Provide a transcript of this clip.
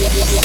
Yeah, yeah, yeah.